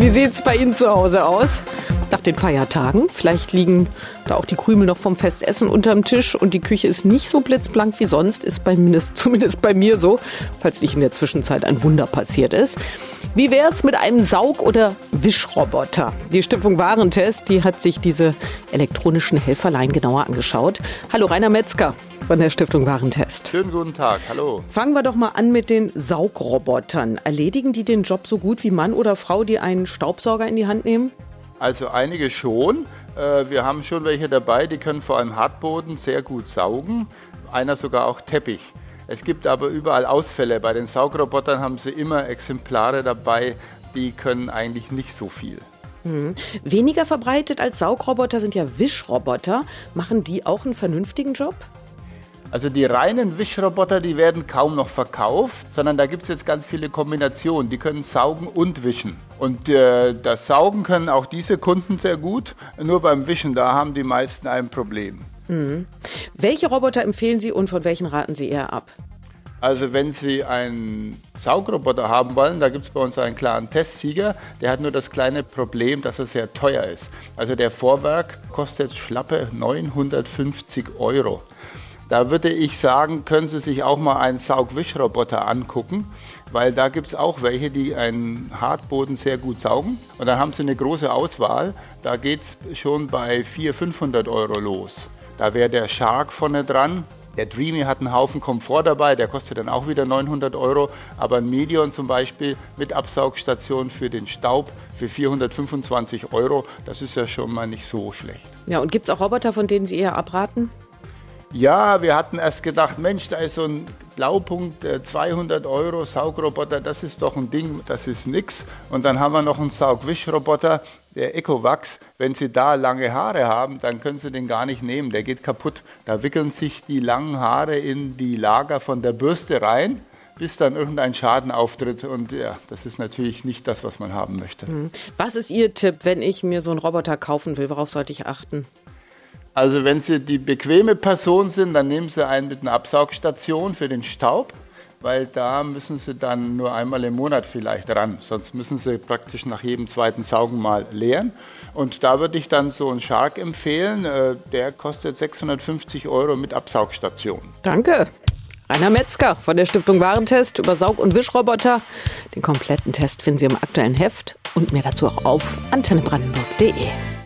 Wie sieht es bei Ihnen zu Hause aus? Nach den Feiertagen. Vielleicht liegen da auch die Krümel noch vom Festessen unterm Tisch und die Küche ist nicht so blitzblank wie sonst, ist bei, zumindest bei mir so, falls nicht in der Zwischenzeit ein Wunder passiert ist. Wie wäre es mit einem Saug- oder Wischroboter? Die Stiftung Warentest, die hat sich diese elektronischen Helferlein genauer angeschaut. Hallo Rainer Metzger von der Stiftung Warentest. Schönen guten Tag, hallo. Fangen wir doch mal an mit den Saugrobotern. Erledigen die den Job so gut wie Mann oder Frau, die einen Staubsauger in die Hand nehmen? Also einige schon. Äh, wir haben schon welche dabei, die können vor allem Hartboden sehr gut saugen. Einer sogar auch Teppich. Es gibt aber überall Ausfälle. Bei den Saugrobotern haben sie immer Exemplare dabei, die können eigentlich nicht so viel. Mhm. Weniger verbreitet als Saugroboter sind ja Wischroboter. Machen die auch einen vernünftigen Job? Also die reinen Wischroboter, die werden kaum noch verkauft, sondern da gibt es jetzt ganz viele Kombinationen. Die können saugen und wischen. Und äh, das Saugen können auch diese Kunden sehr gut. Nur beim Wischen, da haben die meisten ein Problem. Mhm. Welche Roboter empfehlen Sie und von welchen raten Sie eher ab? Also wenn Sie einen Saugroboter haben wollen, da gibt es bei uns einen klaren Testsieger. Der hat nur das kleine Problem, dass er sehr teuer ist. Also der Vorwerk kostet schlappe 950 Euro. Da würde ich sagen, können Sie sich auch mal einen Saugwischroboter angucken, weil da gibt es auch welche, die einen Hartboden sehr gut saugen. Und dann haben Sie eine große Auswahl. Da geht es schon bei 400, 500 Euro los. Da wäre der Shark vorne dran. Der Dreamy hat einen Haufen Komfort dabei, der kostet dann auch wieder 900 Euro. Aber ein Medion zum Beispiel mit Absaugstation für den Staub für 425 Euro, das ist ja schon mal nicht so schlecht. Ja, und gibt es auch Roboter, von denen Sie eher abraten? Ja, wir hatten erst gedacht, Mensch, da ist so ein Blaupunkt, 200 äh, Euro Saugroboter, das ist doch ein Ding, das ist nix. Und dann haben wir noch einen Saugwischroboter, der Ecovax. Wenn Sie da lange Haare haben, dann können Sie den gar nicht nehmen, der geht kaputt. Da wickeln sich die langen Haare in die Lager von der Bürste rein bis dann irgendein Schaden auftritt. Und ja, das ist natürlich nicht das, was man haben möchte. Hm. Was ist Ihr Tipp, wenn ich mir so einen Roboter kaufen will? Worauf sollte ich achten? Also wenn Sie die bequeme Person sind, dann nehmen Sie einen mit einer Absaugstation für den Staub, weil da müssen Sie dann nur einmal im Monat vielleicht ran. Sonst müssen Sie praktisch nach jedem zweiten Saugen mal leeren. Und da würde ich dann so einen Shark empfehlen. Äh, der kostet 650 Euro mit Absaugstation. Danke. Rainer Metzger von der Stiftung Warentest über Saug- und Wischroboter. Den kompletten Test finden Sie im aktuellen Heft und mehr dazu auch auf antennebrandenburg.de.